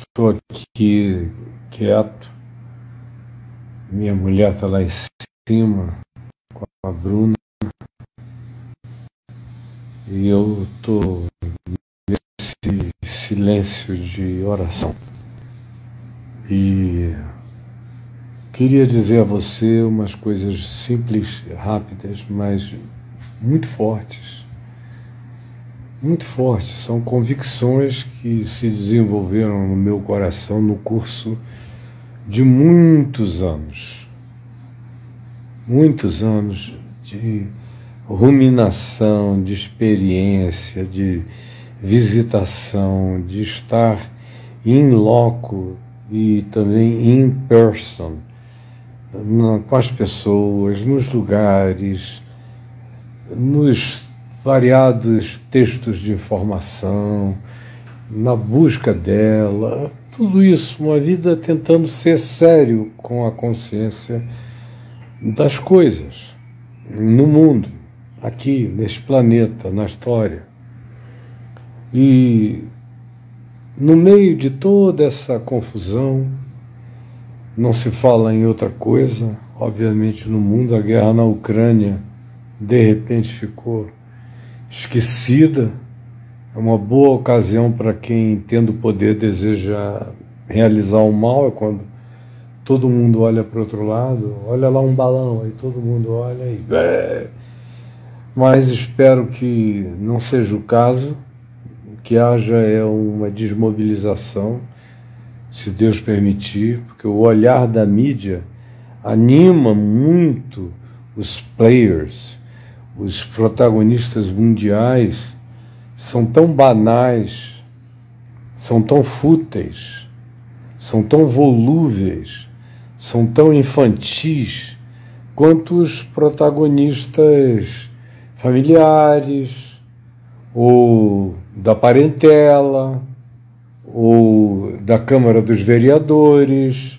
Estou aqui quieto. Minha mulher está lá em cima com a Bruna. E eu estou nesse silêncio de oração. E queria dizer a você umas coisas simples, rápidas, mas muito fortes. Muito fortes. São convicções que se desenvolveram no meu coração no curso de muitos anos. Muitos anos de ruminação, de experiência, de visitação, de estar in loco e também in person, na, com as pessoas, nos lugares, nos variados textos de informação, na busca dela, tudo isso, uma vida tentando ser sério com a consciência das coisas no mundo, aqui, neste planeta, na história. E no meio de toda essa confusão, não se fala em outra coisa, obviamente no mundo, a guerra na Ucrânia de repente ficou esquecida. É uma boa ocasião para quem, tendo poder, deseja realizar o mal, é quando todo mundo olha para o outro lado, olha lá um balão, aí todo mundo olha e. Mas espero que não seja o caso que haja é uma desmobilização, se Deus permitir, porque o olhar da mídia anima muito os players, os protagonistas mundiais, são tão banais, são tão fúteis, são tão volúveis, são tão infantis quanto os protagonistas familiares ou da parentela, ou da Câmara dos Vereadores,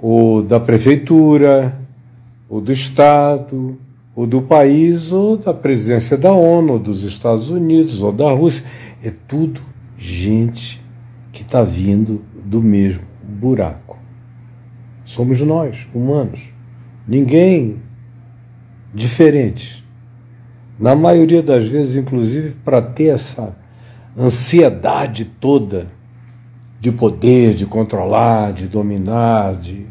ou da Prefeitura, ou do Estado, ou do país, ou da presidência da ONU, ou dos Estados Unidos, ou da Rússia. É tudo gente que está vindo do mesmo buraco. Somos nós, humanos. Ninguém diferente. Na maioria das vezes, inclusive, para ter essa ansiedade toda de poder, de controlar, de dominar, de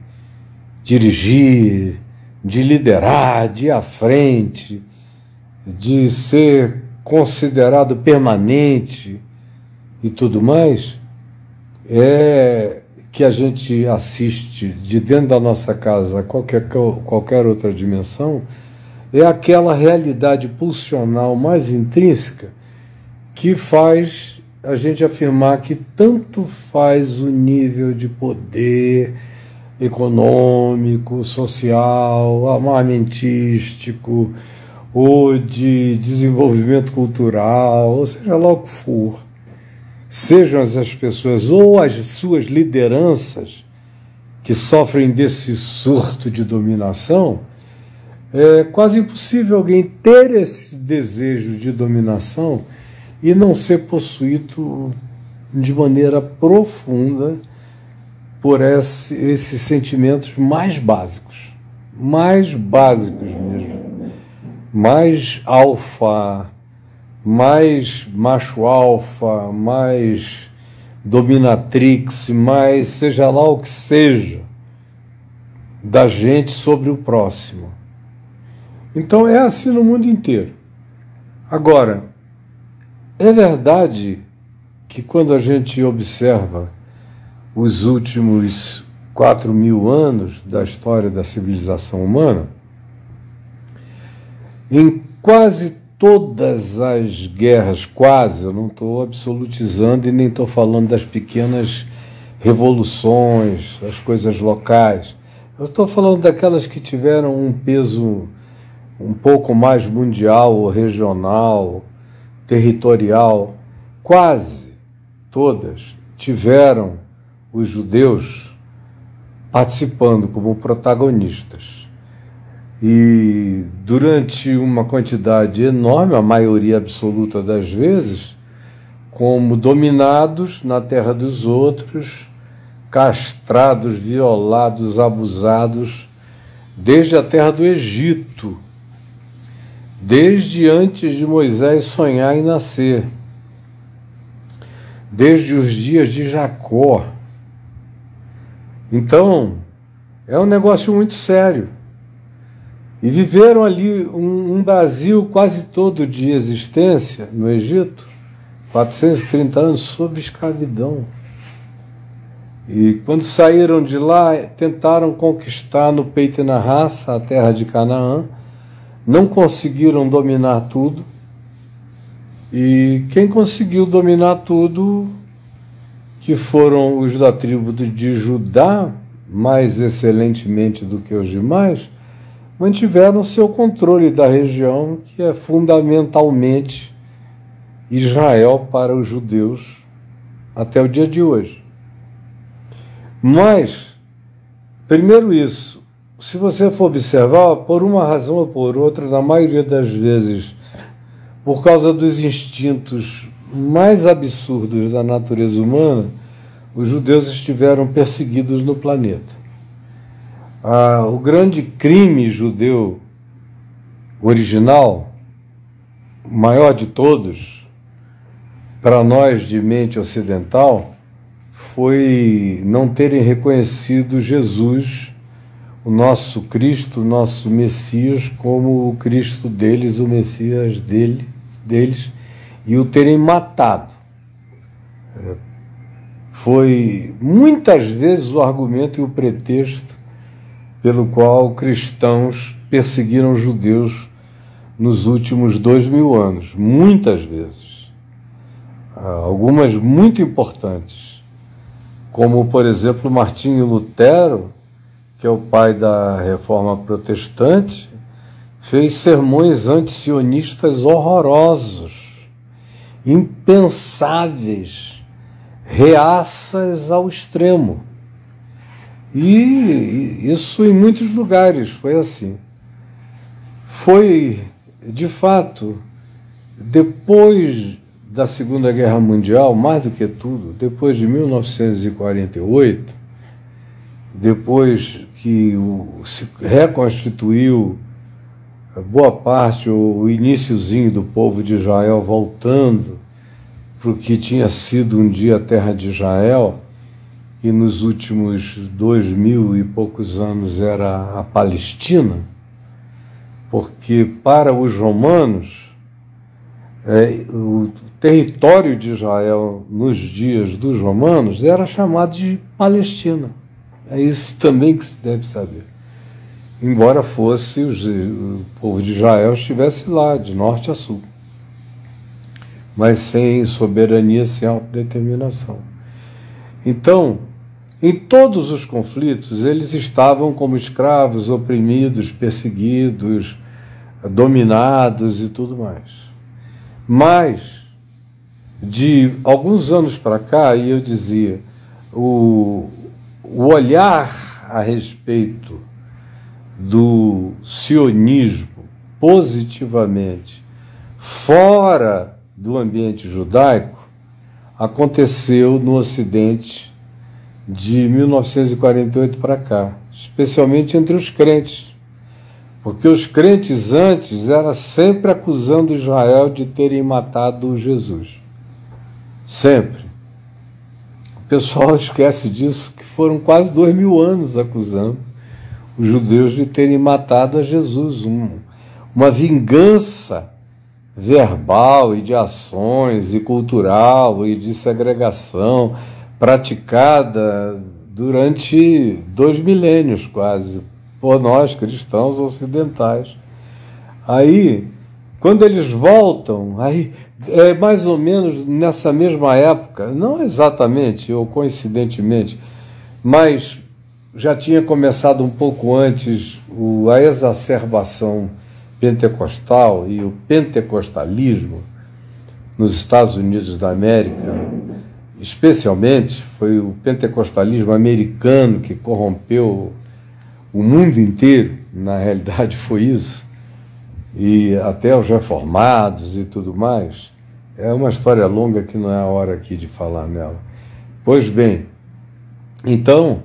dirigir, de liderar, de ir à frente, de ser considerado permanente e tudo mais, é que a gente assiste de dentro da nossa casa a qualquer, qualquer outra dimensão, é aquela realidade pulsional mais intrínseca que faz a gente afirmar que tanto faz o nível de poder econômico, social, armamentístico, ou de desenvolvimento cultural, ou seja lá o que for, sejam as pessoas ou as suas lideranças que sofrem desse surto de dominação, é quase impossível alguém ter esse desejo de dominação e não ser possuído de maneira profunda por esse, esses sentimentos mais básicos, mais básicos mesmo, mais alfa, mais macho alfa, mais dominatrix, mais seja lá o que seja da gente sobre o próximo. Então é assim no mundo inteiro. Agora, é verdade que quando a gente observa os últimos quatro mil anos da história da civilização humana, em quase todas as guerras, quase, eu não estou absolutizando e nem estou falando das pequenas revoluções, as coisas locais. Eu estou falando daquelas que tiveram um peso um pouco mais mundial ou regional, territorial, quase todas tiveram os judeus participando como protagonistas. E durante uma quantidade enorme, a maioria absoluta das vezes, como dominados na terra dos outros, castrados, violados, abusados, desde a terra do Egito, desde antes de Moisés sonhar e nascer, desde os dias de Jacó. Então, é um negócio muito sério. E viveram ali um, um Brasil quase todo de existência no Egito, 430 anos sob escravidão. E quando saíram de lá, tentaram conquistar no peito e na raça a terra de Canaã, não conseguiram dominar tudo. E quem conseguiu dominar tudo, que foram os da tribo de Judá, mais excelentemente do que os demais, mantiveram seu controle da região, que é fundamentalmente Israel para os judeus até o dia de hoje. Mas, primeiro isso, se você for observar, por uma razão ou por outra, na maioria das vezes, por causa dos instintos mais absurdos da natureza humana, os judeus estiveram perseguidos no planeta. Ah, o grande crime judeu original, maior de todos, para nós de mente ocidental, foi não terem reconhecido Jesus, o nosso Cristo, o nosso Messias, como o Cristo deles, o Messias dele, deles, e o terem matado. Foi muitas vezes o argumento e o pretexto pelo qual cristãos perseguiram judeus nos últimos dois mil anos, muitas vezes. Ah, algumas muito importantes como, por exemplo, Martinho Lutero, que é o pai da reforma protestante, fez sermões antisionistas horrorosos, impensáveis, reaças ao extremo. E isso em muitos lugares foi assim. Foi, de fato, depois da Segunda Guerra Mundial, mais do que tudo, depois de 1948, depois que se reconstituiu boa parte, o iníciozinho do povo de Israel voltando para o que tinha sido um dia a terra de Israel, e nos últimos dois mil e poucos anos era a Palestina, porque para os romanos, é, o território de Israel nos dias dos romanos era chamado de Palestina. É isso também que se deve saber. Embora fosse o povo de Israel estivesse lá, de norte a sul, mas sem soberania, sem autodeterminação. Então, em todos os conflitos, eles estavam como escravos, oprimidos, perseguidos, dominados e tudo mais. Mas de alguns anos para cá, e eu dizia, o, o olhar a respeito do sionismo positivamente fora do ambiente judaico aconteceu no Ocidente de 1948 para cá, especialmente entre os crentes. Porque os crentes antes eram sempre acusando Israel de terem matado Jesus. Sempre. O pessoal esquece disso, que foram quase dois mil anos acusando os judeus de terem matado a Jesus. Um, uma vingança verbal e de ações e cultural e de segregação praticada durante dois milênios quase por nós cristãos ocidentais. Aí, quando eles voltam, aí é mais ou menos nessa mesma época, não exatamente ou coincidentemente, mas já tinha começado um pouco antes a exacerbação pentecostal e o pentecostalismo nos Estados Unidos da América, especialmente foi o pentecostalismo americano que corrompeu o mundo inteiro, na realidade foi isso, e até os reformados e tudo mais. É uma história longa que não é a hora aqui de falar nela. Pois bem, então,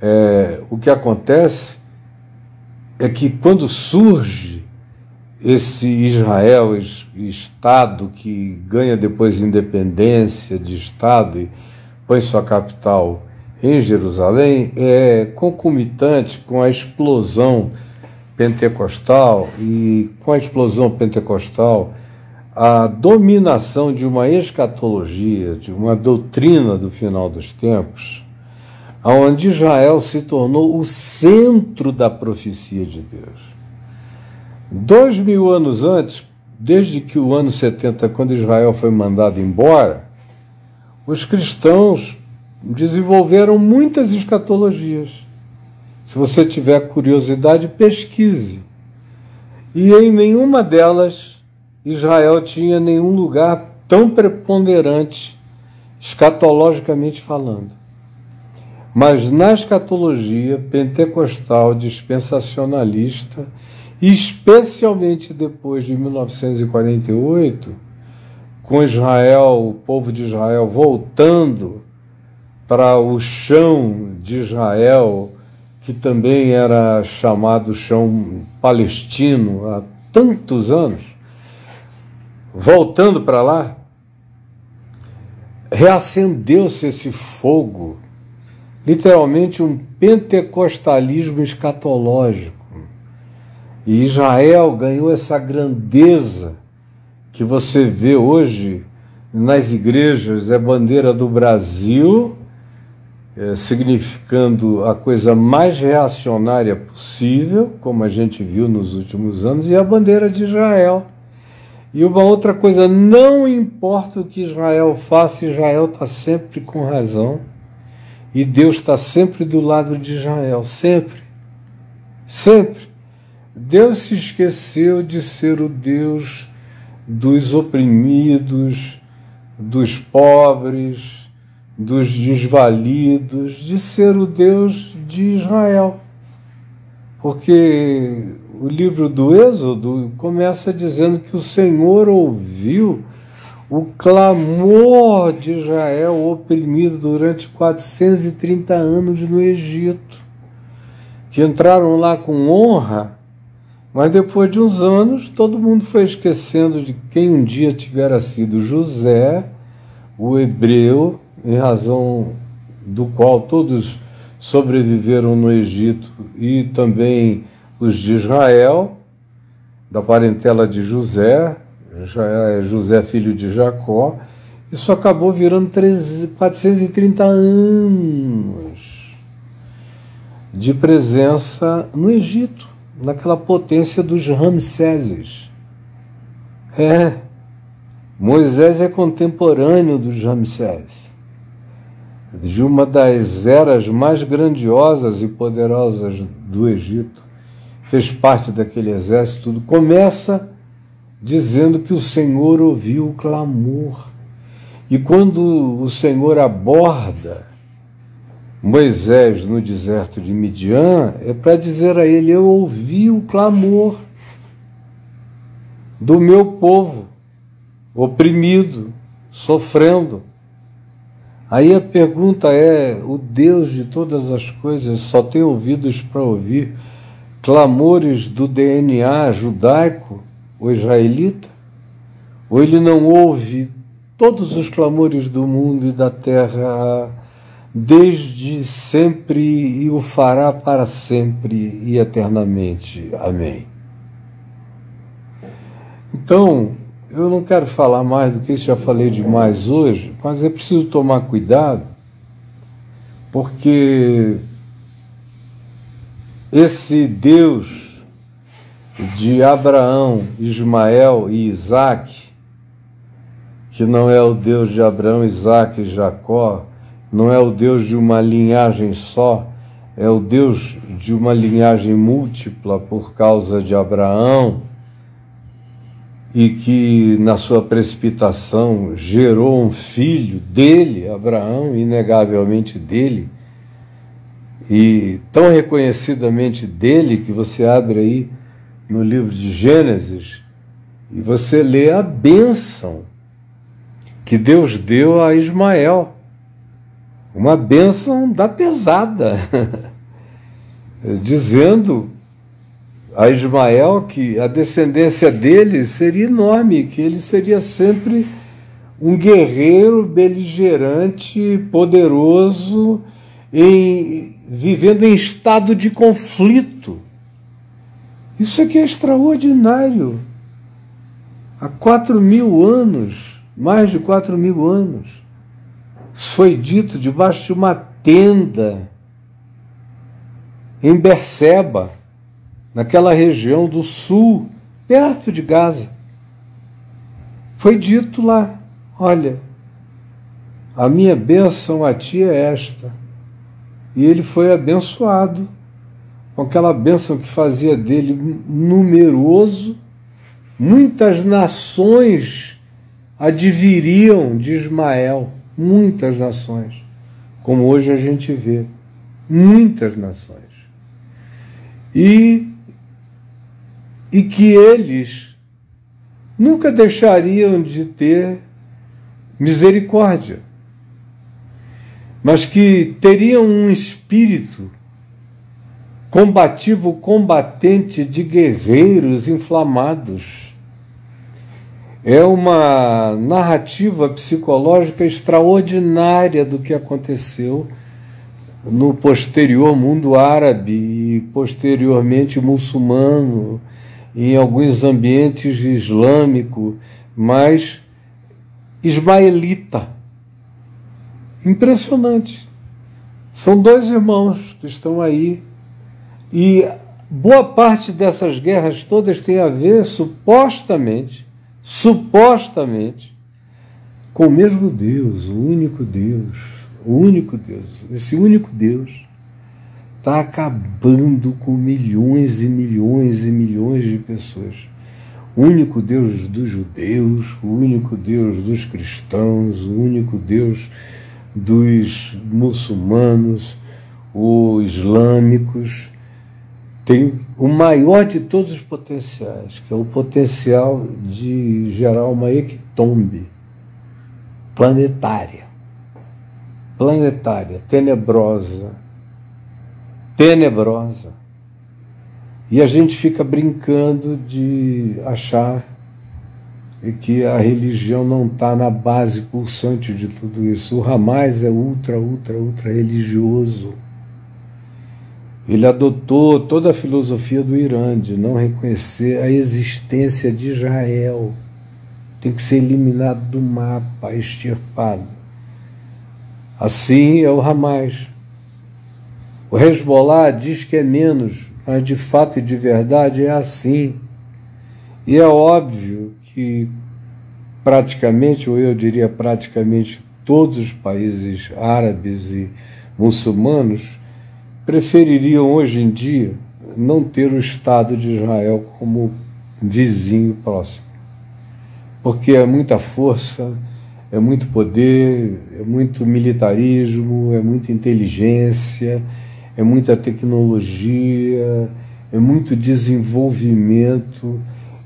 é, o que acontece é que quando surge esse Israel, Estado, que ganha depois independência de Estado e põe sua capital em Jerusalém, é concomitante com a explosão pentecostal e com a explosão pentecostal a dominação de uma escatologia, de uma doutrina do final dos tempos, onde Israel se tornou o centro da profecia de Deus. Dois mil anos antes, desde que o ano 70, quando Israel foi mandado embora, os cristãos desenvolveram muitas escatologias. Se você tiver curiosidade, pesquise. E em nenhuma delas Israel tinha nenhum lugar tão preponderante, escatologicamente falando. Mas na escatologia pentecostal dispensacionalista, especialmente depois de 1948, com Israel, o povo de Israel voltando para o chão de Israel, que também era chamado chão palestino há tantos anos, voltando para lá, reacendeu-se esse fogo, literalmente um pentecostalismo escatológico. E Israel ganhou essa grandeza que você vê hoje nas igrejas, é bandeira do Brasil, é, significando a coisa mais reacionária possível, como a gente viu nos últimos anos, e a bandeira de Israel e uma outra coisa, não importa o que Israel faça, Israel está sempre com razão. E Deus está sempre do lado de Israel, sempre. Sempre. Deus se esqueceu de ser o Deus dos oprimidos, dos pobres, dos desvalidos, de ser o Deus de Israel. Porque o livro do Êxodo começa dizendo que o Senhor ouviu o clamor de Israel oprimido durante 430 anos no Egito, que entraram lá com honra, mas depois de uns anos todo mundo foi esquecendo de quem um dia tivera sido José, o hebreu, em razão do qual todos sobreviveram no Egito e também os de Israel, da parentela de José, José filho de Jacó, isso acabou virando 430 anos de presença no Egito, naquela potência dos Ramséses. É, Moisés é contemporâneo dos Ramsés, de uma das eras mais grandiosas e poderosas do Egito. Fez parte daquele exército, tudo, começa dizendo que o Senhor ouviu o clamor. E quando o Senhor aborda Moisés no deserto de Midian, é para dizer a ele: Eu ouvi o clamor do meu povo, oprimido, sofrendo. Aí a pergunta é: o Deus de todas as coisas só tem ouvidos para ouvir clamores do DNA judaico ou israelita? Ou ele não ouve todos os clamores do mundo e da terra desde sempre e o fará para sempre e eternamente? Amém. Então, eu não quero falar mais do que isso, já falei demais hoje, mas é preciso tomar cuidado, porque esse Deus de Abraão, Ismael e Isaac, que não é o Deus de Abraão, Isaac e Jacó, não é o Deus de uma linhagem só, é o Deus de uma linhagem múltipla por causa de Abraão e que na sua precipitação gerou um filho dele, Abraão, inegavelmente dele, e tão reconhecidamente dele que você abre aí no livro de Gênesis e você lê a bênção que Deus deu a Ismael. Uma bênção da pesada, dizendo a Ismael que a descendência dele seria enorme, que ele seria sempre um guerreiro beligerante, poderoso, em, vivendo em estado de conflito. Isso aqui é extraordinário. Há quatro mil anos, mais de quatro mil anos, foi dito debaixo de uma tenda em Berseba, naquela região do sul, perto de Gaza. Foi dito lá: olha, a minha bênção a ti é esta. E ele foi abençoado com aquela bênção que fazia dele numeroso. Muitas nações adviriam de Ismael, muitas nações, como hoje a gente vê, muitas nações. E, e que eles nunca deixariam de ter misericórdia, mas que teriam um espírito combativo, combatente de guerreiros inflamados. É uma narrativa psicológica extraordinária do que aconteceu no posterior mundo árabe e posteriormente muçulmano, em alguns ambientes islâmico, mas ismaelita. Impressionante. São dois irmãos que estão aí e boa parte dessas guerras todas tem a ver supostamente, supostamente, com o mesmo Deus, o único Deus, o único Deus. Esse único Deus está acabando com milhões e milhões e milhões de pessoas o único Deus dos judeus, o único Deus dos cristãos, o único Deus dos muçulmanos, os islâmicos, tem o maior de todos os potenciais, que é o potencial de gerar uma ectombe planetária. Planetária, tenebrosa. Tenebrosa e a gente fica brincando de achar que a religião não está na base pulsante de tudo isso. O Hamas é ultra, ultra, ultra religioso. Ele adotou toda a filosofia do Irã de não reconhecer a existência de Israel. Tem que ser eliminado do mapa, extirpado. Assim é o Hamas. O Hezbollah diz que é menos mas de fato e de verdade é assim. E é óbvio que praticamente, ou eu diria praticamente todos os países árabes e muçulmanos prefeririam hoje em dia não ter o Estado de Israel como vizinho próximo. Porque é muita força, é muito poder, é muito militarismo, é muita inteligência é muita tecnologia, é muito desenvolvimento,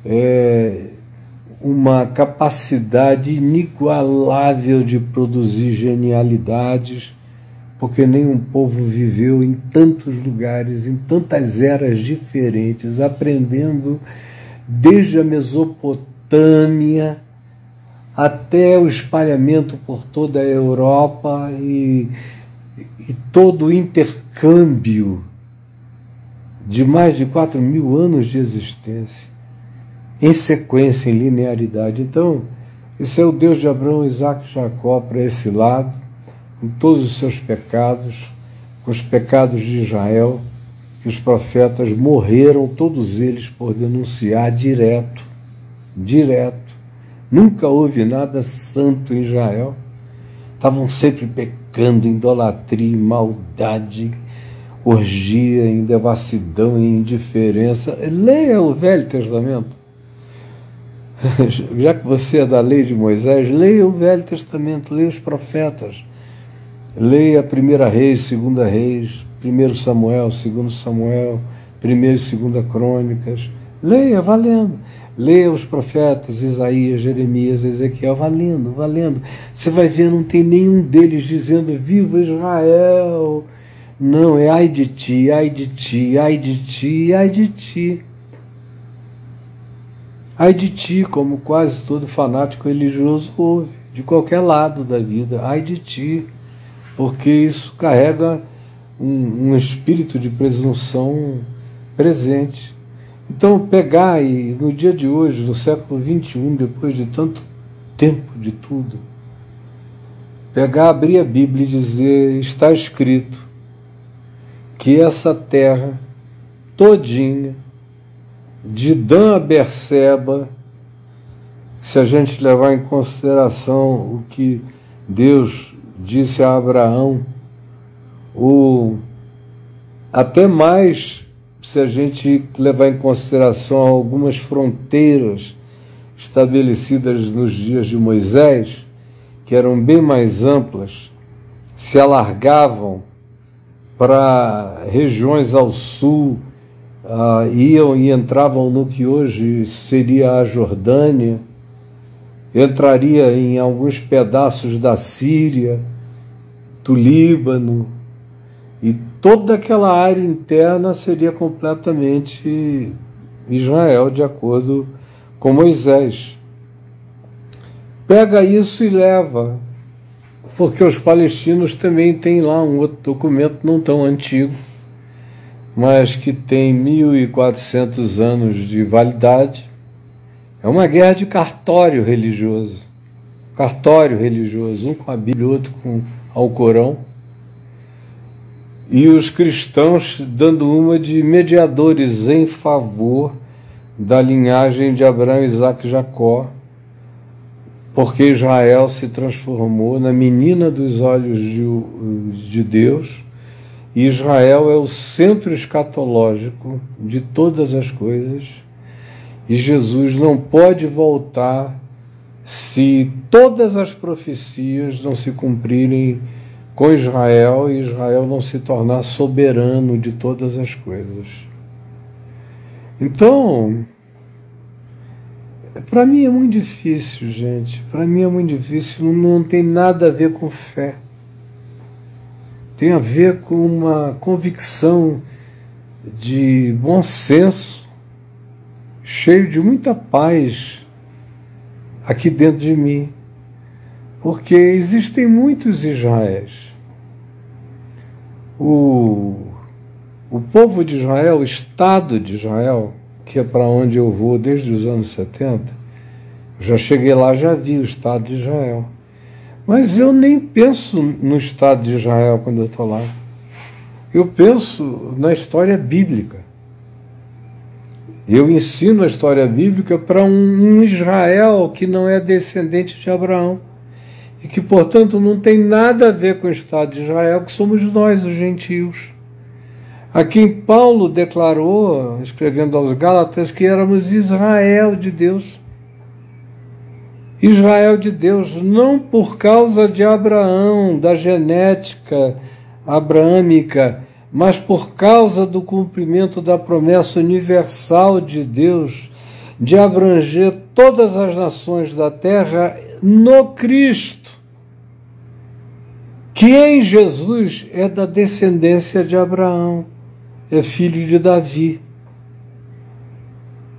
é uma capacidade inigualável de produzir genialidades, porque nenhum povo viveu em tantos lugares, em tantas eras diferentes, aprendendo desde a Mesopotâmia até o espalhamento por toda a Europa e e todo o intercâmbio de mais de 4 mil anos de existência, em sequência, em linearidade. Então, esse é o Deus de Abraão, Isaac e Jacó para esse lado, com todos os seus pecados, com os pecados de Israel, que os profetas morreram, todos eles, por denunciar direto, direto. Nunca houve nada santo em Israel. Estavam sempre pecando idolatria, maldade, orgia, em devassidão e indiferença. Leia o Velho Testamento. Já que você é da lei de Moisés, leia o Velho Testamento, leia os profetas. Leia a primeira reis, segunda reis, primeiro Samuel, segundo Samuel, primeiro e segunda crônicas. Leia, valendo. Leia os profetas Isaías, Jeremias, Ezequiel, valendo, valendo. Você vai ver, não tem nenhum deles dizendo viva Israel. Não, é ai de ti, ai de ti, ai de ti, ai de ti. Ai de ti, como quase todo fanático religioso ouve, de qualquer lado da vida, ai de ti, porque isso carrega um, um espírito de presunção presente. Então, pegar e no dia de hoje, no século XXI, depois de tanto tempo de tudo, pegar, abrir a Bíblia e dizer: está escrito que essa terra todinha de Dan a Berseba, se a gente levar em consideração o que Deus disse a Abraão, ou até mais se a gente levar em consideração algumas fronteiras estabelecidas nos dias de Moisés, que eram bem mais amplas, se alargavam para regiões ao sul, uh, iam e entravam no que hoje seria a Jordânia, entraria em alguns pedaços da Síria, do Líbano, e toda aquela área interna seria completamente Israel, de acordo com Moisés. Pega isso e leva, porque os palestinos também têm lá um outro documento não tão antigo mas que tem 1.400 anos de validade. É uma guerra de cartório religioso. Cartório religioso, um com a Bíblia, outro com o Corão. E os cristãos dando uma de mediadores em favor da linhagem de Abraão, Isaac e Jacó, porque Israel se transformou na menina dos olhos de, de Deus Israel é o centro escatológico de todas as coisas e Jesus não pode voltar se todas as profecias não se cumprirem com Israel e Israel não se tornar soberano de todas as coisas. Então, para mim é muito difícil, gente. Para mim é muito difícil, não tem nada a ver com fé tem a ver com uma convicção de bom senso, cheio de muita paz aqui dentro de mim, porque existem muitos Israéis. O, o povo de Israel, o Estado de Israel, que é para onde eu vou desde os anos 70, já cheguei lá, já vi o Estado de Israel. Mas eu nem penso no Estado de Israel quando eu estou lá. Eu penso na história bíblica. Eu ensino a história bíblica para um Israel que não é descendente de Abraão e que, portanto, não tem nada a ver com o Estado de Israel, que somos nós, os gentios. A quem Paulo declarou, escrevendo aos Gálatas, que éramos Israel de Deus. Israel de Deus, não por causa de Abraão, da genética abraâmica, mas por causa do cumprimento da promessa universal de Deus de abranger todas as nações da terra no Cristo, que em Jesus é da descendência de Abraão, é filho de Davi.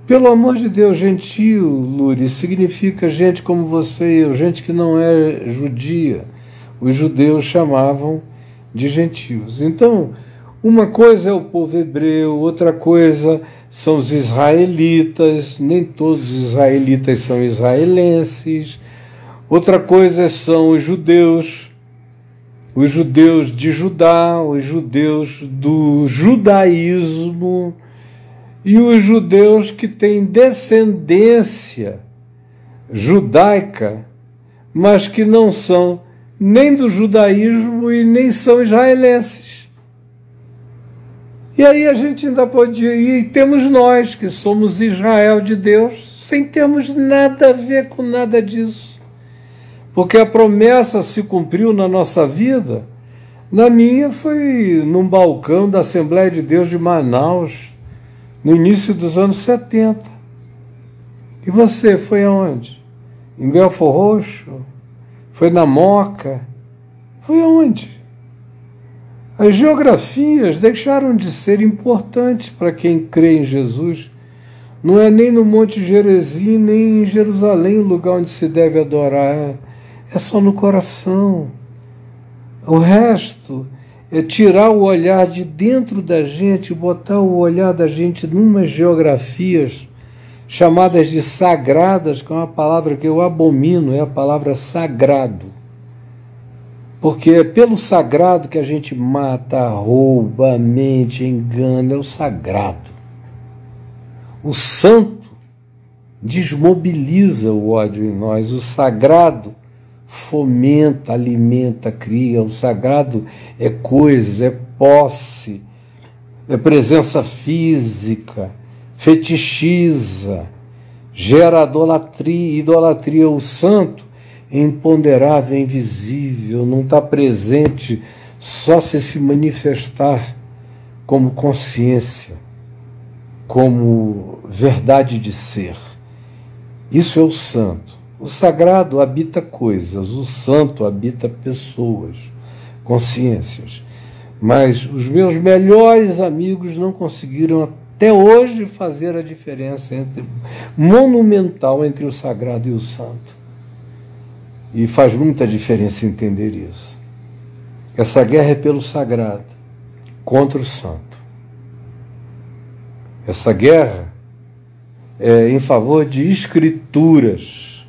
Pelo amor de Deus, gentio, Luri, significa gente como você e eu, gente que não é judia. Os judeus chamavam de gentios. Então, uma coisa é o povo hebreu, outra coisa são os israelitas, nem todos os israelitas são israelenses. Outra coisa são os judeus, os judeus de Judá, os judeus do judaísmo e os judeus que têm descendência judaica, mas que não são nem do judaísmo e nem são israelenses. E aí a gente ainda pode ir, e temos nós que somos Israel de Deus, sem termos nada a ver com nada disso. Porque a promessa se cumpriu na nossa vida. Na minha foi num balcão da Assembleia de Deus de Manaus, no início dos anos 70. E você foi aonde? Em Belfor Roxo? Foi na Moca? Foi aonde? As geografias deixaram de ser importantes para quem crê em Jesus. Não é nem no Monte Gerezim, nem em Jerusalém o lugar onde se deve adorar. É só no coração. O resto é tirar o olhar de dentro da gente, botar o olhar da gente numas geografias chamadas de sagradas, que é uma palavra que eu abomino, é a palavra sagrado. Porque é pelo sagrado que a gente mata, rouba, mente, engana, é o sagrado. O santo desmobiliza o ódio em nós, o sagrado fomenta, alimenta, cria. O sagrado é coisa, é posse, é presença física, fetichiza, gera idolatria, idolatria. O santo imponderável, invisível, não está presente só se se manifestar como consciência, como verdade de ser. Isso é o santo. O sagrado habita coisas, o santo habita pessoas, consciências. Mas os meus melhores amigos não conseguiram até hoje fazer a diferença entre monumental entre o sagrado e o santo. E faz muita diferença entender isso. Essa guerra é pelo sagrado contra o santo. Essa guerra é em favor de escrituras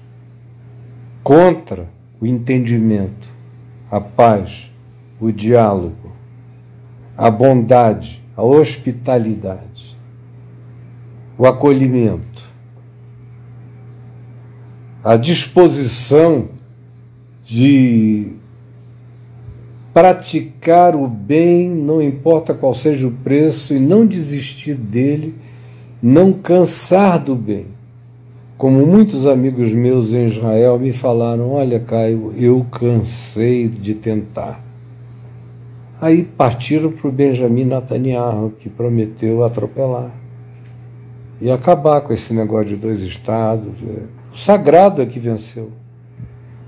contra o entendimento, a paz, o diálogo, a bondade, a hospitalidade, o acolhimento, a disposição de praticar o bem, não importa qual seja o preço, e não desistir dele, não cansar do bem. Como muitos amigos meus em Israel me falaram: Olha, Caio, eu cansei de tentar. Aí partiram para o Benjamin Netanyahu, que prometeu atropelar e acabar com esse negócio de dois estados. O sagrado é que venceu.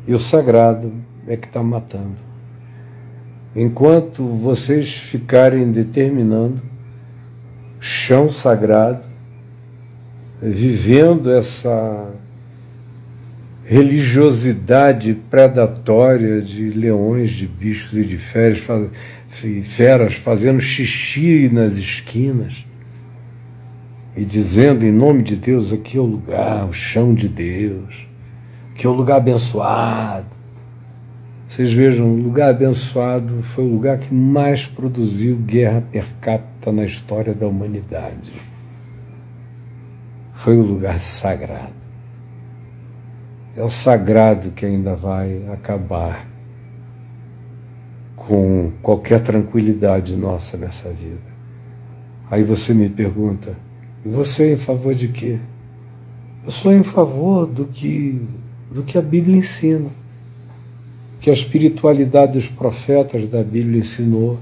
E o sagrado é que está matando. Enquanto vocês ficarem determinando chão sagrado, vivendo essa religiosidade predatória de leões, de bichos e de feras, feras fazendo xixi nas esquinas e dizendo em nome de Deus: aqui é o lugar, o chão de Deus, aqui é o lugar abençoado. Vocês vejam, o lugar abençoado foi o lugar que mais produziu guerra per capita na história da humanidade foi o lugar sagrado. É o sagrado que ainda vai acabar com qualquer tranquilidade nossa nessa vida. Aí você me pergunta, você é em favor de quê? Eu sou em favor do que, do que a Bíblia ensina, que a espiritualidade dos profetas da Bíblia ensinou,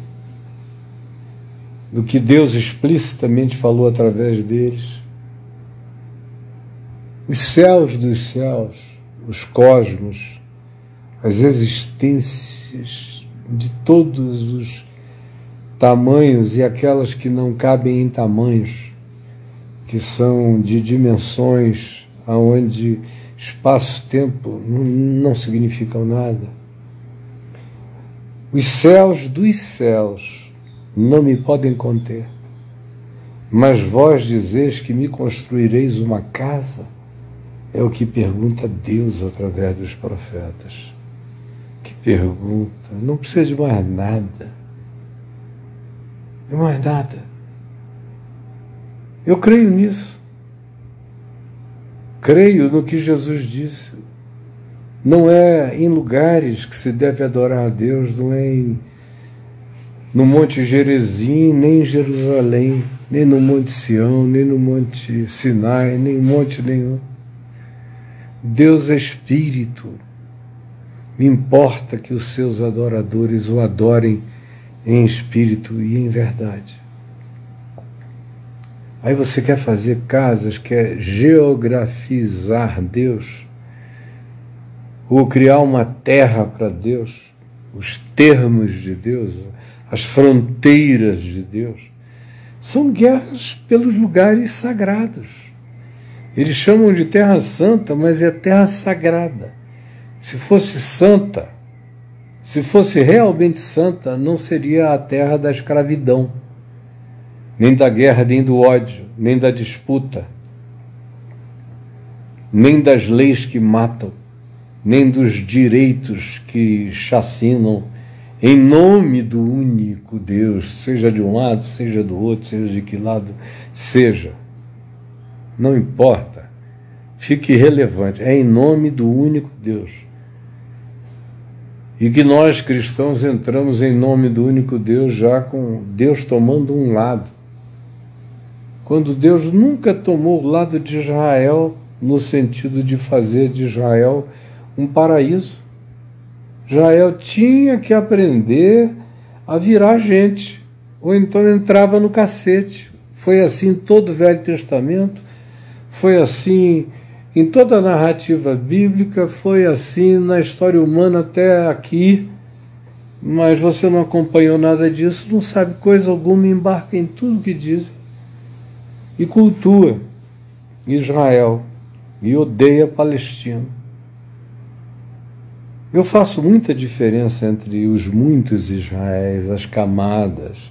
do que Deus explicitamente falou através deles. Os céus dos céus, os cosmos, as existências de todos os tamanhos e aquelas que não cabem em tamanhos, que são de dimensões aonde espaço-tempo não significam nada. Os céus dos céus não me podem conter. Mas vós dizeis que me construireis uma casa? É o que pergunta Deus através dos profetas. Que pergunta, não precisa de mais nada. De mais nada. Eu creio nisso. Creio no que Jesus disse. Não é em lugares que se deve adorar a Deus, não é em, no Monte Gerezim, nem em Jerusalém, nem no Monte Sião, nem no Monte Sinai, nem monte nenhum. Deus é espírito. Importa que os seus adoradores o adorem em espírito e em verdade. Aí você quer fazer casas, quer geografizar Deus, ou criar uma terra para Deus, os termos de Deus, as fronteiras de Deus. São guerras pelos lugares sagrados. Eles chamam de terra santa, mas é terra sagrada. Se fosse santa, se fosse realmente santa, não seria a terra da escravidão nem da guerra, nem do ódio, nem da disputa, nem das leis que matam, nem dos direitos que chacinam, em nome do único Deus, seja de um lado, seja do outro, seja de que lado seja. Não importa, fique irrelevante, é em nome do único Deus. E que nós cristãos entramos em nome do único Deus já com Deus tomando um lado quando Deus nunca tomou o lado de Israel no sentido de fazer de Israel um paraíso. Israel tinha que aprender a virar gente, ou então entrava no cacete. Foi assim todo o Velho Testamento, foi assim em toda a narrativa bíblica, foi assim na história humana até aqui. Mas você não acompanhou nada disso, não sabe coisa alguma, embarca em tudo que dizem e cultua Israel e odeia Palestina. Eu faço muita diferença entre os muitos Israéis, as camadas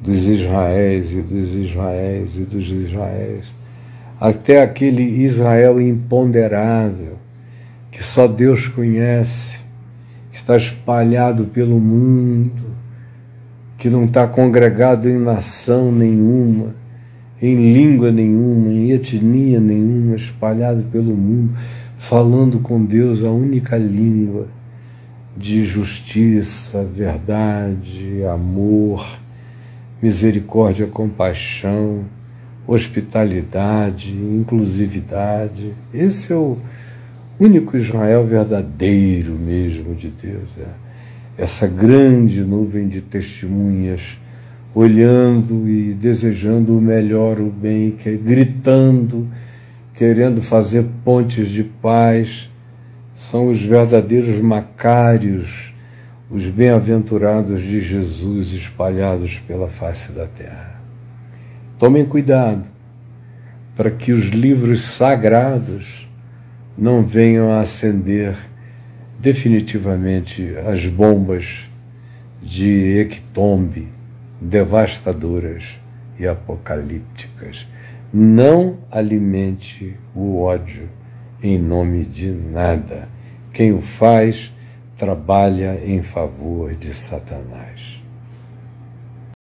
dos Israéis e dos Israéis e dos Israéis, até aquele Israel imponderável que só Deus conhece, que está espalhado pelo mundo, que não está congregado em nação nenhuma em língua nenhuma, em etnia nenhuma, espalhado pelo mundo, falando com Deus a única língua de justiça, verdade, amor, misericórdia, compaixão, hospitalidade, inclusividade. Esse é o único Israel verdadeiro mesmo de Deus. É essa grande nuvem de testemunhas olhando e desejando o melhor, o bem, gritando, querendo fazer pontes de paz. São os verdadeiros macários, os bem-aventurados de Jesus espalhados pela face da terra. Tomem cuidado para que os livros sagrados não venham a acender definitivamente as bombas de Ectombe devastadoras e apocalípticas. Não alimente o ódio em nome de nada. Quem o faz trabalha em favor de Satanás.